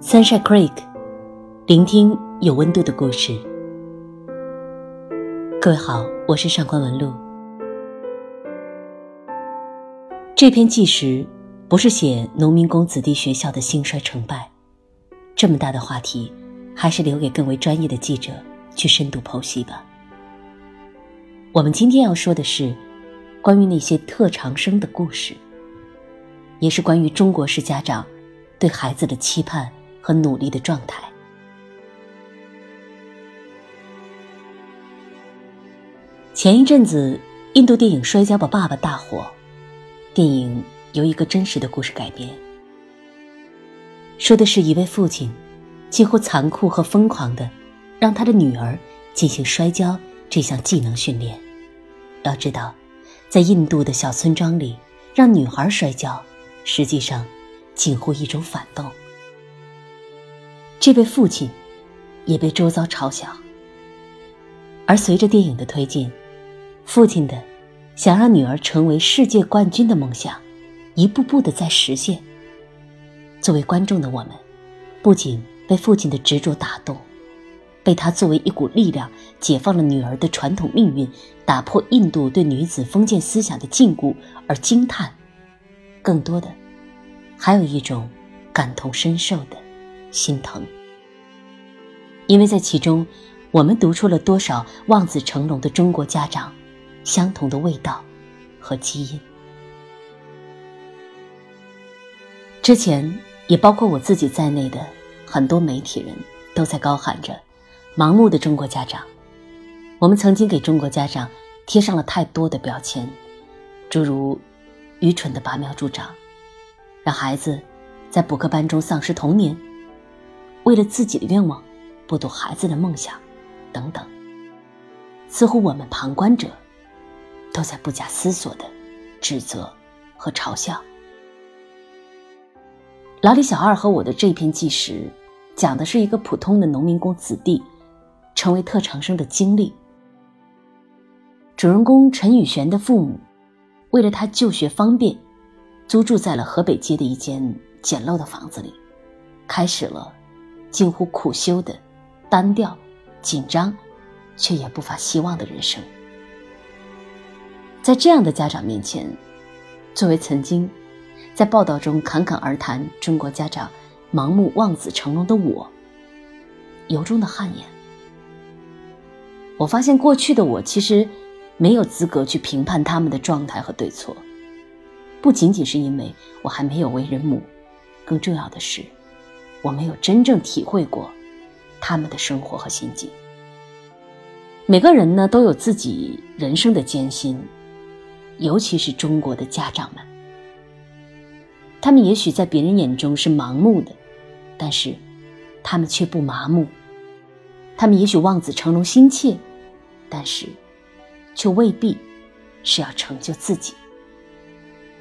Sunshine Creek，聆听有温度的故事。各位好，我是上官文露。这篇纪实不是写农民工子弟学校的兴衰成败，这么大的话题，还是留给更为专业的记者去深度剖析吧。我们今天要说的是关于那些特长生的故事，也是关于中国式家长对孩子的期盼。和努力的状态。前一阵子，印度电影《摔跤吧，爸爸》大火。电影由一个真实的故事改编，说的是一位父亲几乎残酷和疯狂的让他的女儿进行摔跤这项技能训练。要知道，在印度的小村庄里，让女孩摔跤，实际上近乎一种反动。这位父亲也被周遭嘲笑，而随着电影的推进，父亲的想让女儿成为世界冠军的梦想，一步步的在实现。作为观众的我们，不仅被父亲的执着打动，被他作为一股力量解放了女儿的传统命运，打破印度对女子封建思想的禁锢而惊叹，更多的还有一种感同身受的。心疼，因为在其中，我们读出了多少望子成龙的中国家长相同的味道和基因。之前也包括我自己在内的很多媒体人都在高喊着“盲目的中国家长”。我们曾经给中国家长贴上了太多的标签，诸如愚蠢的拔苗助长，让孩子在补课班中丧失童年。为了自己的愿望，剥夺孩子的梦想，等等，似乎我们旁观者都在不假思索的指责和嘲笑。老李小二和我的这篇纪实，讲的是一个普通的农民工子弟成为特长生的经历。主人公陈宇璇的父母为了他就学方便，租住在了河北街的一间简陋的房子里，开始了。近乎苦修的、单调、紧张，却也不乏希望的人生。在这样的家长面前，作为曾经在报道中侃侃而谈中国家长盲目望子成龙的我，由衷的汗颜。我发现过去的我其实没有资格去评判他们的状态和对错，不仅仅是因为我还没有为人母，更重要的是。我没有真正体会过他们的生活和心境。每个人呢都有自己人生的艰辛，尤其是中国的家长们，他们也许在别人眼中是盲目的，但是他们却不麻木。他们也许望子成龙心切，但是却未必是要成就自己。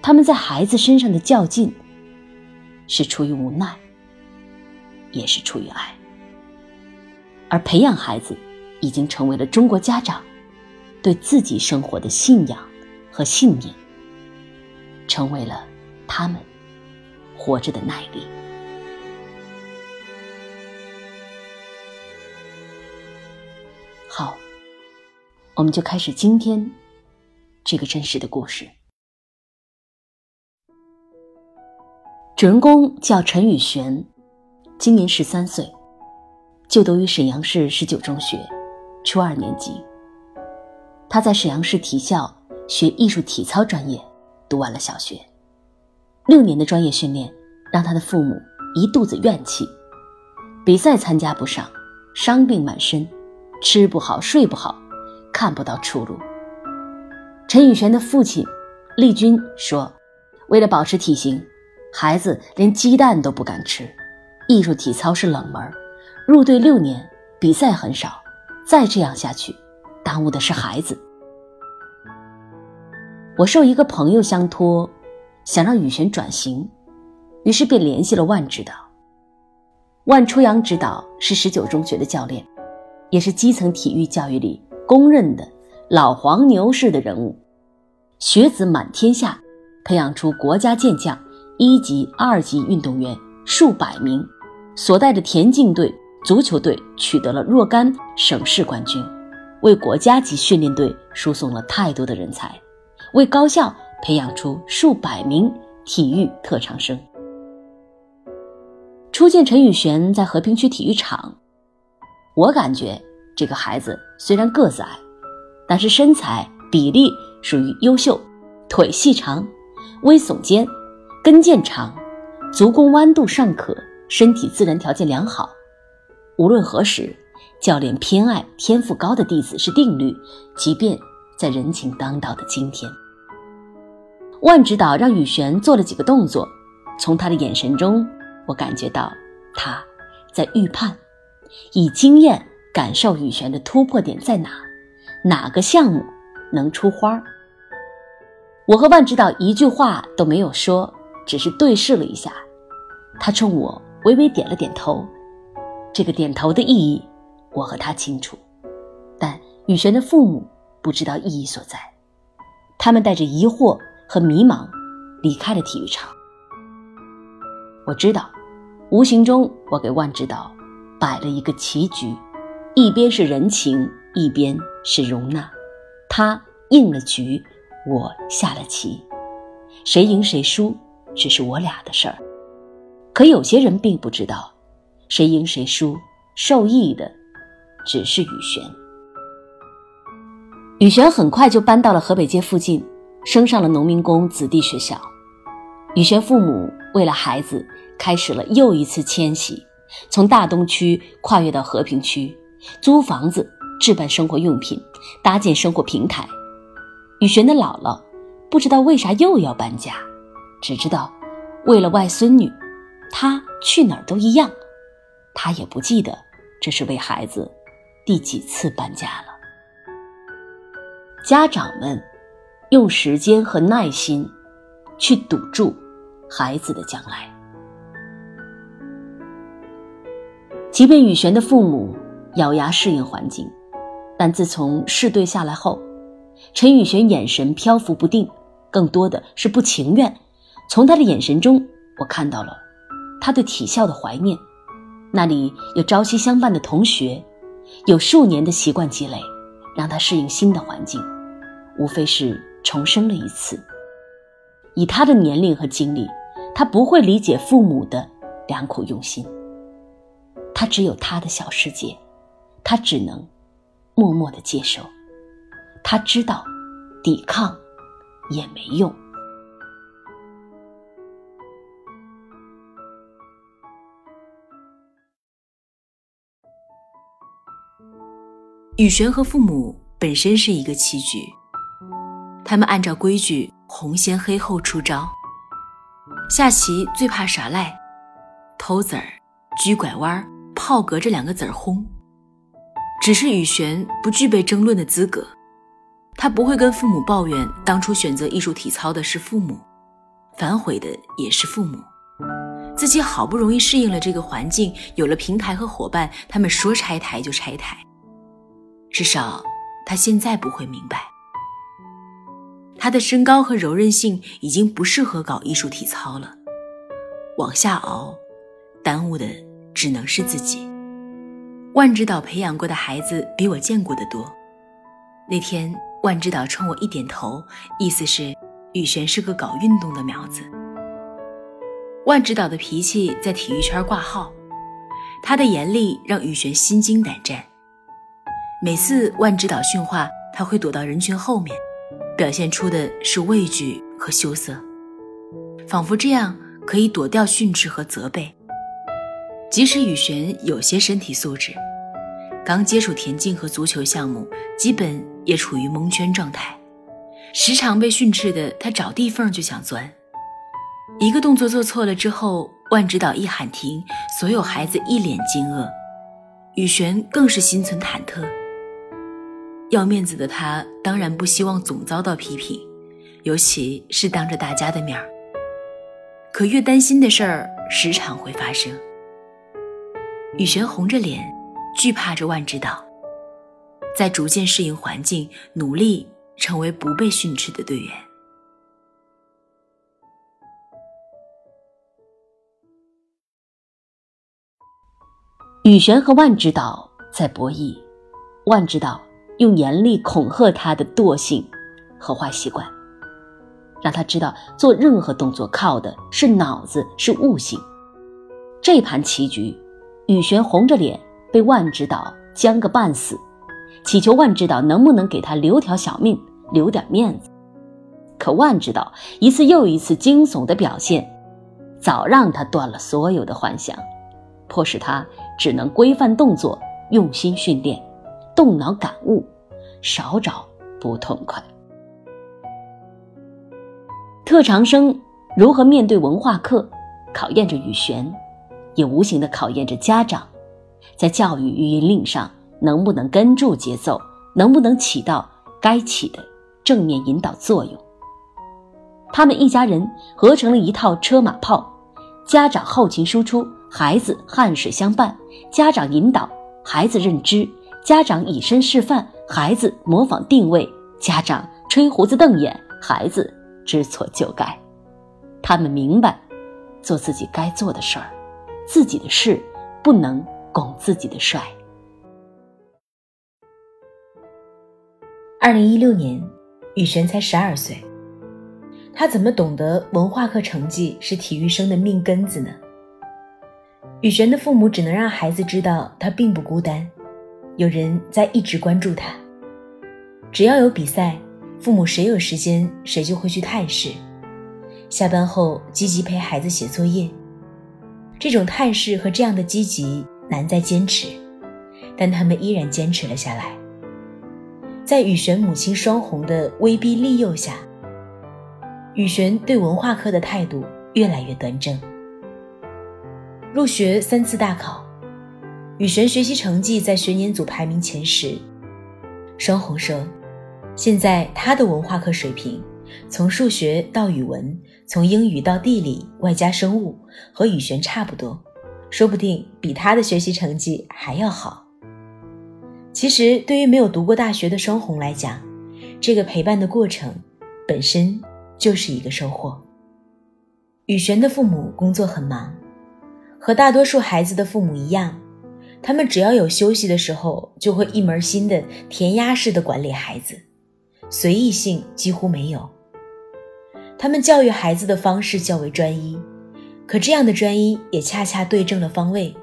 他们在孩子身上的较劲，是出于无奈。也是出于爱，而培养孩子，已经成为了中国家长对自己生活的信仰和信念，成为了他们活着的耐力。好，我们就开始今天这个真实的故事。主人公叫陈宇璇。今年十三岁，就读于沈阳市十九中学，初二年级。他在沈阳市体校学艺术体操专业，读完了小学。六年的专业训练让他的父母一肚子怨气，比赛参加不上，伤病满身，吃不好睡不好，看不到出路。陈宇璇的父亲丽君说：“为了保持体型，孩子连鸡蛋都不敢吃。”艺术体操是冷门，入队六年，比赛很少，再这样下去，耽误的是孩子。我受一个朋友相托，想让雨璇转型，于是便联系了万指导。万初阳指导是十九中学的教练，也是基层体育教育里公认的老黄牛式的人物，学子满天下，培养出国家健将、一级、二级运动员数百名。所带的田径队、足球队取得了若干省市冠军，为国家级训练队输送了太多的人才，为高校培养出数百名体育特长生。初见陈宇璇在和平区体育场，我感觉这个孩子虽然个子矮，但是身材比例属于优秀，腿细长，微耸肩，跟腱长，足弓弯度尚可，身体自然条件良好。无论何时，教练偏爱天赋高的弟子是定律。即便在人情当道的今天，万指导让宇璇做了几个动作，从他的眼神中。我感觉到他在预判，以经验感受羽璇的突破点在哪，哪个项目能出花。我和万指导一句话都没有说，只是对视了一下，他冲我微微点了点头。这个点头的意义，我和他清楚，但雨璇的父母不知道意义所在，他们带着疑惑和迷茫离开了体育场。我知道。无形中，我给万指导摆了一个棋局，一边是人情，一边是容纳。他应了局，我下了棋，谁赢谁输只是我俩的事儿。可有些人并不知道，谁赢谁输，受益的只是雨璇。雨璇很快就搬到了河北街附近，升上了农民工子弟学校。雨璇父母为了孩子。开始了又一次迁徙，从大东区跨越到和平区，租房子、置办生活用品、搭建生活平台。雨璇的姥姥不知道为啥又要搬家，只知道为了外孙女，他去哪儿都一样。他也不记得这是为孩子第几次搬家了。家长们用时间和耐心去堵住孩子的将来。即便雨璇的父母咬牙适应环境，但自从试对下来后，陈雨璇眼神漂浮不定，更多的是不情愿。从他的眼神中，我看到了他对体校的怀念。那里有朝夕相伴的同学，有数年的习惯积累，让他适应新的环境，无非是重生了一次。以他的年龄和经历，他不会理解父母的良苦用心。他只有他的小世界，他只能默默的接受。他知道，抵抗也没用。雨璇和父母本身是一个棋局，他们按照规矩红先黑后出招。下棋最怕耍赖，偷子儿，狙拐弯。炮格这两个字儿轰，只是雨璇不具备争论的资格，他不会跟父母抱怨当初选择艺术体操的是父母，反悔的也是父母，自己好不容易适应了这个环境，有了平台和伙伴，他们说拆台就拆台，至少他现在不会明白，他的身高和柔韧性已经不适合搞艺术体操了，往下熬，耽误的。只能是自己。万指导培养过的孩子比我见过的多。那天，万指导冲我一点头，意思是雨璇是个搞运动的苗子。万指导的脾气在体育圈挂号，他的严厉让雨璇心惊胆战。每次万指导训话，他会躲到人群后面，表现出的是畏惧和羞涩，仿佛这样可以躲掉训斥和责备。即使雨璇有些身体素质，刚接触田径和足球项目，基本也处于蒙圈状态，时常被训斥的他找地缝就想钻。一个动作做错了之后，万指导一喊停，所有孩子一脸惊愕，雨璇更是心存忐忑。要面子的他当然不希望总遭到批评，尤其是当着大家的面儿。可越担心的事儿，时常会发生。雨璇红着脸，惧怕着万指导，在逐渐适应环境，努力成为不被训斥的队员。雨璇和万指导在博弈，万指导用严厉恐吓他的惰性和坏习惯，让他知道做任何动作靠的是脑子，是悟性。这盘棋局，雨璇红着脸被万指导僵个半死，祈求万指导能不能给他留条小命，留点面子。可万指导一次又一次惊悚的表现，早让他断了所有的幻想，迫使他只能规范动作，用心训练，动脑感悟，少找不痛快。特长生如何面对文化课，考验着雨璇，也无形的考验着家长，在教育与引领上能不能跟住节奏，能不能起到该起的正面引导作用。他们一家人合成了一套车马炮，家长后勤输出，孩子汗水相伴；家长引导，孩子认知；家长以身示范，孩子模仿定位；家长吹胡子瞪眼，孩子知错就改。他们明白，做自己该做的事儿，自己的事不能拱自己的帅。二零一六年，雨璇才十二岁。他怎么懂得文化课成绩是体育生的命根子呢？雨璇的父母只能让孩子知道他并不孤单，有人在一直关注他。只要有比赛，父母谁有时间谁就会去探视。下班后积极陪孩子写作业。这种探视和这样的积极难在坚持，但他们依然坚持了下来。在雨璇母亲双红的威逼利诱下。雨璇对文化课的态度越来越端正。入学三次大考，宇璇学习成绩在学年组排名前十。双红说：“现在他的文化课水平，从数学到语文，从英语到地理，外加生物，和雨璇差不多，说不定比他的学习成绩还要好。”其实，对于没有读过大学的双红来讲，这个陪伴的过程本身。就是一个收获。雨璇的父母工作很忙，和大多数孩子的父母一样，他们只要有休息的时候，就会一门心的填鸭式的管理孩子，随意性几乎没有。他们教育孩子的方式较为专一，可这样的专一也恰恰对正了方位，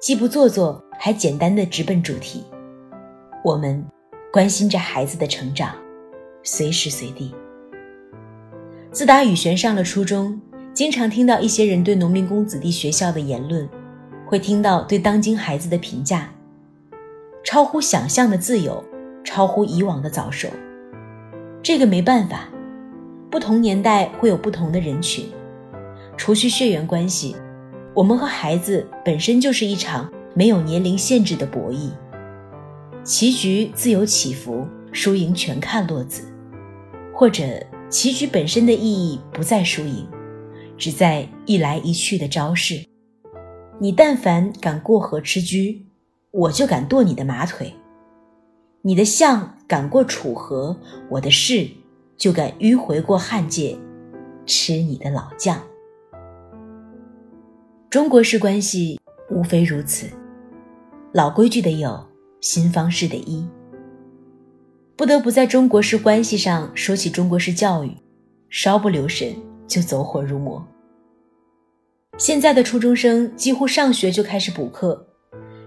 既不做作，还简单的直奔主题。我们关心着孩子的成长，随时随地。自打雨璇上了初中，经常听到一些人对农民工子弟学校的言论，会听到对当今孩子的评价：超乎想象的自由，超乎以往的早熟。这个没办法，不同年代会有不同的人群。除去血缘关系，我们和孩子本身就是一场没有年龄限制的博弈。棋局自有起伏，输赢全看落子，或者。棋局本身的意义不在输赢，只在一来一去的招式。你但凡敢过河吃车，我就敢剁你的马腿；你的象敢过楚河，我的士就敢迂回过汉界，吃你的老将。中国式关系无非如此，老规矩的有，新方式的一。不得不在中国式关系上说起中国式教育，稍不留神就走火入魔。现在的初中生几乎上学就开始补课，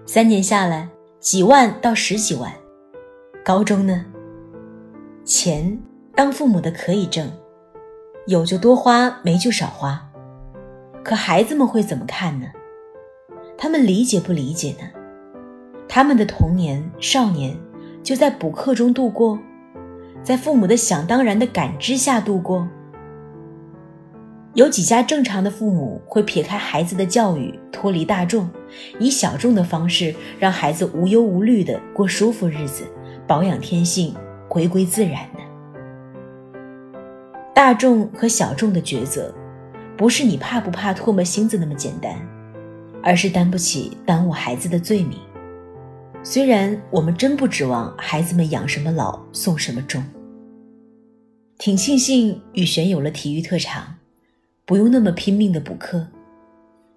三年下来几万到十几万。高中呢，钱当父母的可以挣，有就多花，没就少花。可孩子们会怎么看呢？他们理解不理解呢？他们的童年、少年。就在补课中度过，在父母的想当然的感知下度过。有几家正常的父母会撇开孩子的教育，脱离大众，以小众的方式让孩子无忧无虑的过舒服日子，保养天性，回归自然呢？大众和小众的抉择，不是你怕不怕唾沫星子那么简单，而是担不起耽误孩子的罪名。虽然我们真不指望孩子们养什么老送什么终，挺庆幸雨璇有了体育特长，不用那么拼命的补课。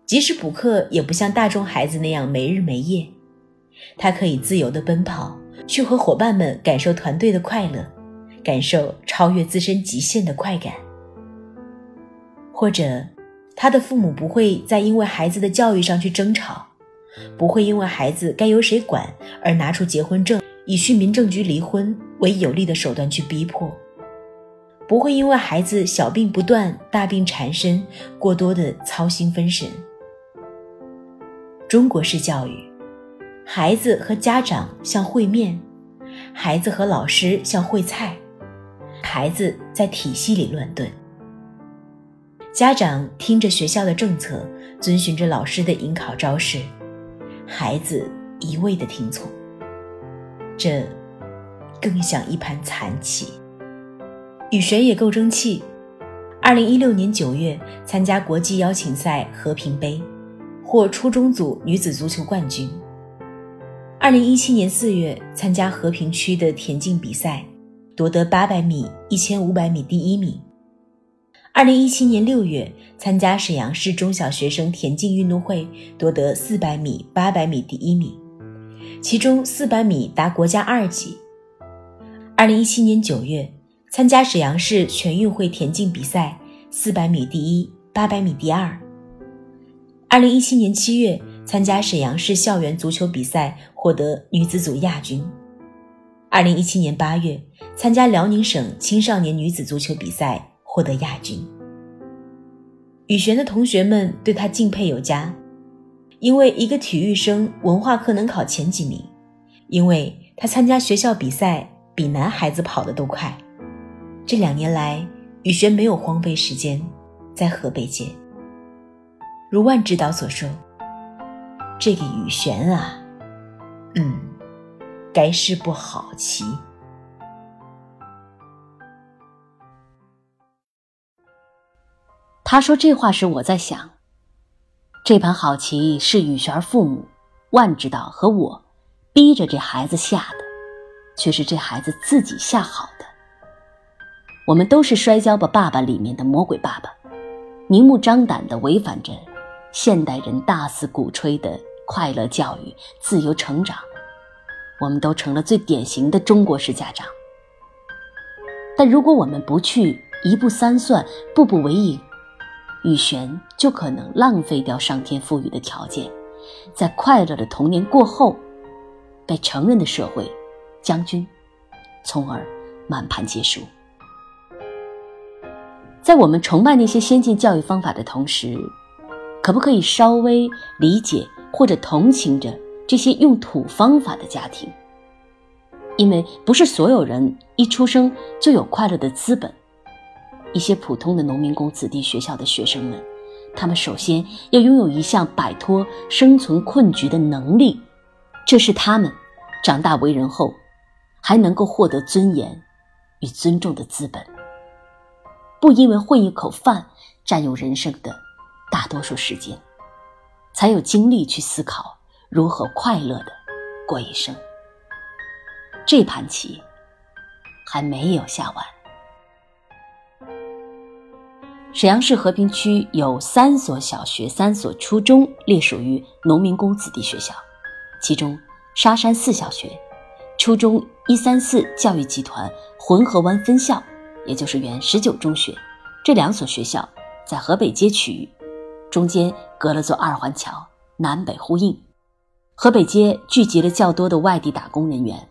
即使补课，也不像大众孩子那样没日没夜。他可以自由的奔跑，去和伙伴们感受团队的快乐，感受超越自身极限的快感。或者，他的父母不会再因为孩子的教育上去争吵，不会因为孩子该由谁管而拿出结婚证，以去民政局离婚为有力的手段去逼迫，不会因为孩子小病不断、大病缠身，过多的操心分神。中国式教育，孩子和家长像烩面，孩子和老师像烩菜，孩子在体系里乱炖。家长听着学校的政策，遵循着老师的引考招式，孩子一味的听从。这更像一盘残棋。雨璇也够争气，二零一六年九月参加国际邀请赛和平杯。获初中组女子足球冠军。二零一七年四月，参加和平区的田径比赛，夺得八百米、一千五百米第一名。二零一七年六月，参加沈阳市中小学生田径运动会，夺得四百米、八百米第一名，其中四百米达国家二级。二零一七年九月，参加沈阳市全运会田径比赛，四百米第一，八百米第二。二零一七年七月，参加沈阳市校园足球比赛，获得女子组亚军。二零一七年八月，参加辽宁省青少年女子足球比赛，获得亚军。雨璇的同学们对她敬佩有加，因为一个体育生文化课能考前几名，因为她参加学校比赛比男孩子跑得都快。这两年来，雨璇没有荒废时间，在河北街。如万指导所说：“这个雨璇啊，嗯，该是步好棋。”他说这话时，我在想，这盘好棋是雨璇父母、万指导和我逼着这孩子下的，却是这孩子自己下好的。我们都是《摔跤吧，爸爸》里面的魔鬼爸爸，明目张胆的违反着。现代人大肆鼓吹的快乐教育、自由成长，我们都成了最典型的中国式家长。但如果我们不去一步三算、步步为营，雨璇就可能浪费掉上天赋予的条件，在快乐的童年过后，被成人的社会将军，从而满盘皆输。在我们崇拜那些先进教育方法的同时，可不可以稍微理解或者同情着这些用土方法的家庭？因为不是所有人一出生就有快乐的资本。一些普通的农民工子弟学校的学生们，他们首先要拥有一项摆脱生存困局的能力，这是他们长大为人后还能够获得尊严与尊重的资本。不因为混一口饭占用人生的。大多数时间，才有精力去思考如何快乐的过一生。这盘棋还没有下完。沈阳市和平区有三所小学、三所初中隶属于农民工子弟学校，其中沙山四小学、初中一三四教育集团浑河湾分校，也就是原十九中学，这两所学校在河北街区域。中间隔了座二环桥，南北呼应。河北街聚集了较多的外地打工人员，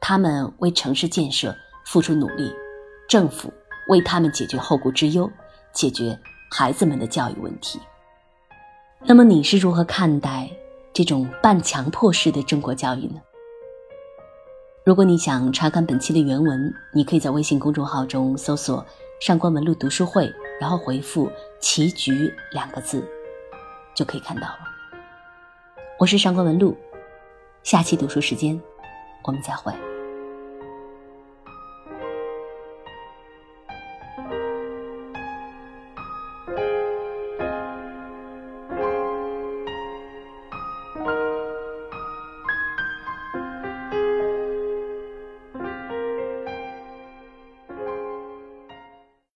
他们为城市建设付出努力，政府为他们解决后顾之忧，解决孩子们的教育问题。那么你是如何看待这种半强迫式的中国教育呢？如果你想查看本期的原文，你可以在微信公众号中搜索“上官文露读书会”。然后回复“棋局”两个字，就可以看到了。我是上官文露，下期读书时间，我们再会。